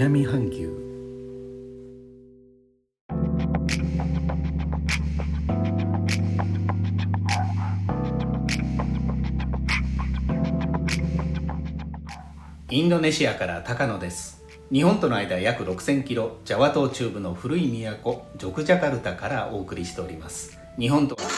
南半球。インドネシアから高野です。日本との間約6000キロジャワ島中部の古い都ジョクジャカルタからお送りしております。日本とは。音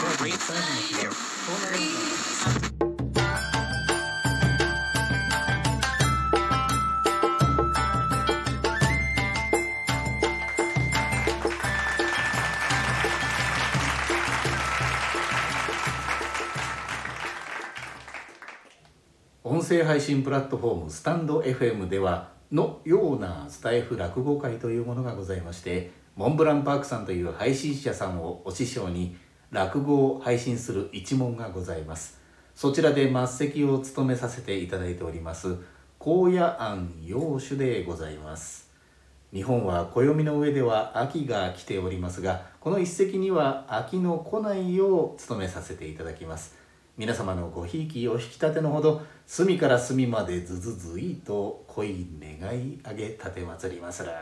声配信プラットフォームスタンド FM ではのようなスタイフ落語会というものがございましてモンブランパークさんという配信者さんをお師匠に落語を配信する一門がございます。そちらで末席を務めさせていただいております高野庵洋酒でございます。日本は暦の上では秋が来ておりますがこの一席には秋の来ないよう務めさせていただきます。皆様のごひいきお引き立てのほど隅から隅までずずずいと恋願い上げ立て祭りますら。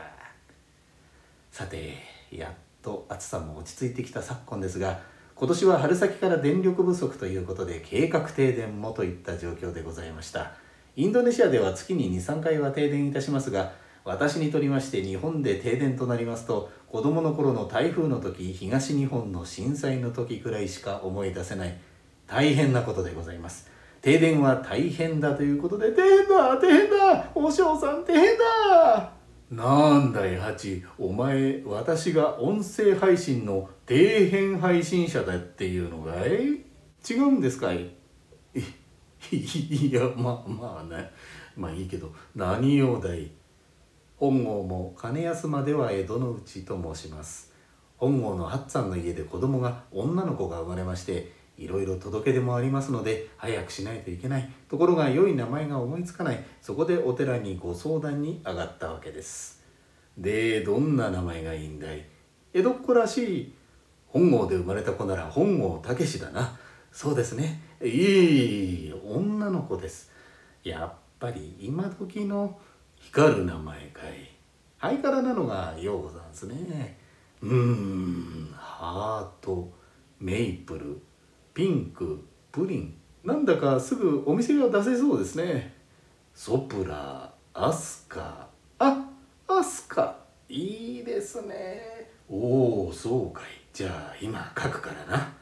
さてやっと暑さも落ち着いてきた昨今ですが今年は春先から電力不足ということで計画停電もといった状況でございました。インドネシアでは月に23回は停電いたしますが私にとりまして日本で停電となりますと子供の頃の台風の時東日本の震災の時くらいしか思い出せない。大変なことでございます。停電は大変だということで停電だ停電だお嬢さん停電だなんだいハチお前私が音声配信の底辺配信者だっていうのかい？違うんですかいいいやまあまあねまあいいけど何用だい？本郷も金安までは江戸の内と申します。本郷の八っさんの家で子供が女の子が生まれましていろいろ届け出もありますので早くしないといけないところが良い名前が思いつかない。そこでお寺にご相談に上がったわけです。でどんな名前がいいんだい？江戸っ子らしい。本郷で生まれた子なら本郷武だな。そうですね。いい女の子です。やっぱり今時の光る名前かい。ハイカラなのがようござんすね。うーんハートメイプル。ピンクプリン。なんだかすぐお店が出せそうですね。ソプラアスカ。あアスカ。いいですね。おおそうかい。じゃあ今書くからな。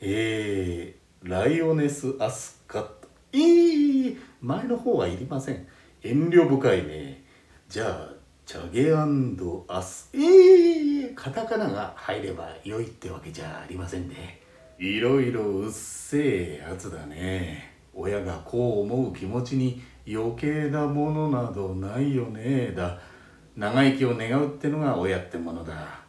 えー、ライオネスアスカ。いい。前の方はいりません。遠慮深いね。じゃあチャゲアス。えー、カタカナが入れば良いってわけじゃありませんねいろいろうっせえやつだね。親がこう思う気持ちに余計なものなどないよねだ。長生きを願うってのが親ってものだ。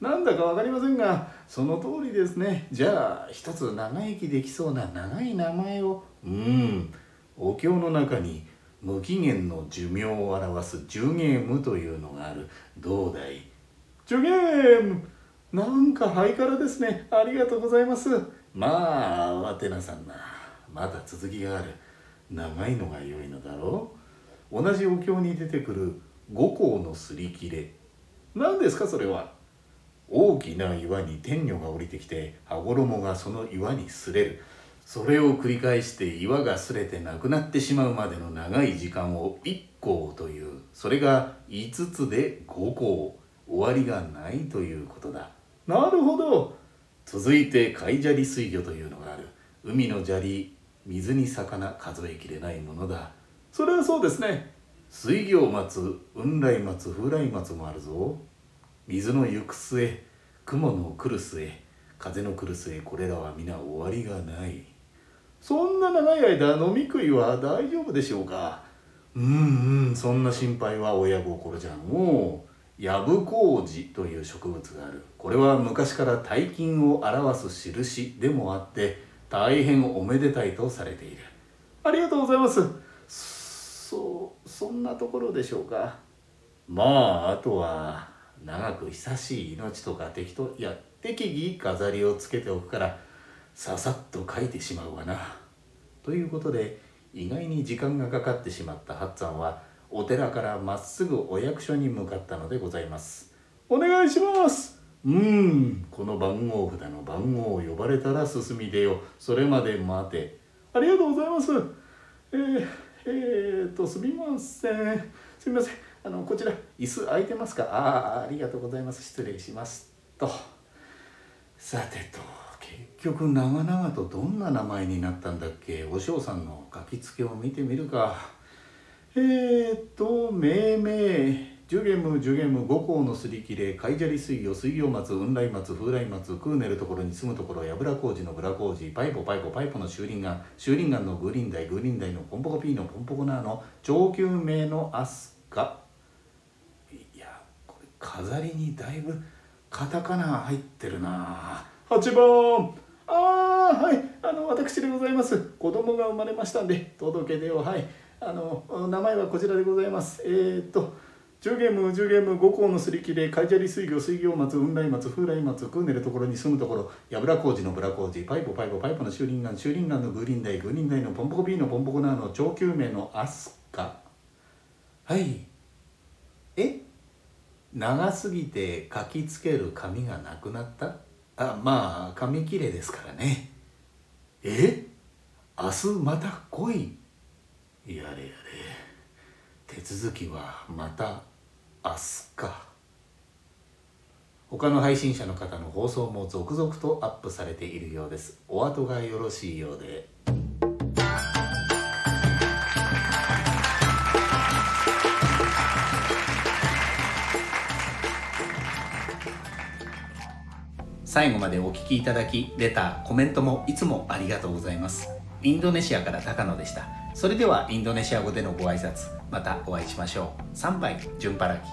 なんだか分かりませんがその通りですね。じゃあ一つ長生きできそうな長い名前を。うん。お経の中に無期限の寿命を表す寿ゲームというのがある。どうだい？寿ゲームなんかハイカラですね。ありがとうございます。まあ慌てなさんな。まだ続きがある。長いのが良いのだろう。同じお経に出てくる五行のすり切れ。何ですかそれは。大きな岩に天女が降りてきて羽衣がその岩に擦れる。それを繰り返して岩が擦れてなくなってしまうまでの長い時間を一行という。それが5つで五行。終わりがないということだ。なるほど。続いて海砂利水魚というのがある。海の砂利水に魚数えきれないものだ。それはそうですね。水魚を待つ雲来待つ風来待つもあるぞ。水の行く末雲の来る末風の来る末これらは皆終わりがない。そんな長い間飲み食いは大丈夫でしょうか？うんうんそんな心配は親心じゃのうヤブコウジという植物がある。これは昔から大金を表す印でもあって大変おめでたいとされている。ありがとうございます。そうそんなところでしょうか。まああとは長く久しい命とか適当いや適宜飾りをつけておくからささっと書いてしまうわな。ということで意外に時間がかかってしまったハッツァンはお寺からまっすぐお役所に向かったのでございます。お願いします。うーん。この番号札の番号を呼ばれたら進み出よそれまで待て。ありがとうございます。えー、えー、とすみません。すみません。あのこちら椅子空いてますか？ああありがとうございます。失礼します。と。さてと。結局長々とどんな名前になったんだっけ？お嬢さんの書きつけを見てみるか。えー、っと命名ジュゲムジュゲム五行のすり切れカイジャリ水魚水魚松雲来松風来松クーネルところに住むところ櫓工事のブラ工事パイポパイポパイポの修輪岩修輪岩のグリンダイグリンダイのポンポコピーのポンポコナーの上級名のアスカいやこれ飾りにだいぶカタカナ入ってるな。8番。ああはい。あの私でございます。子供が生まれましたんで届け出をはい。あの名前はこちらでございます。えー、っと10ゲーム10ゲーム5校のすり切れカイジャリ水魚水魚松雲来松風来松クーネルところに住むところ櫓工事のブラ工事パイポパイポパイポの修輪岩修輪岩のグリンダイグリンダイのポンポコビーのポンポコナーの長久名のアスカ。はい。え？長すぎて書きつける紙がなくなった？あまあ紙切れですからね。え？明日また来い。やれやれ。手続きはまた明日か。他の配信者の方の放送も続々とアップされているようです。お後がよろしいようで。最後までお聞きいただきレターコメントもいつもありがとうございます。インドネシアから高野でした。それではインドネシア語でのご挨拶またお会いしましょう。参拝順払き